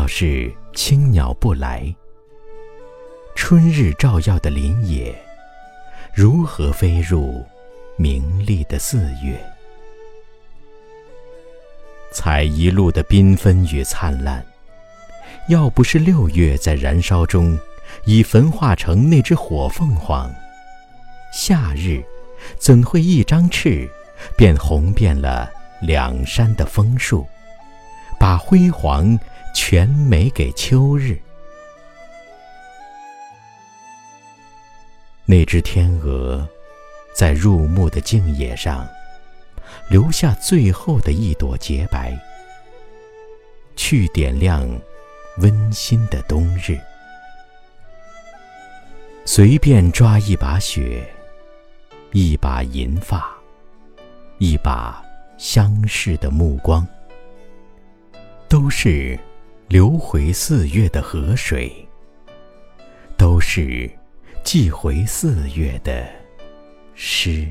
要是青鸟不来，春日照耀的林野，如何飞入明丽的四月？采一路的缤纷与灿烂，要不是六月在燃烧中已焚化成那只火凤凰，夏日怎会一张翅便红遍了两山的枫树，把辉煌？全没给秋日。那只天鹅，在入目的静野上，留下最后的一朵洁白，去点亮温馨的冬日。随便抓一把雪，一把银发，一把相视的目光，都是。流回四月的河水，都是寄回四月的诗。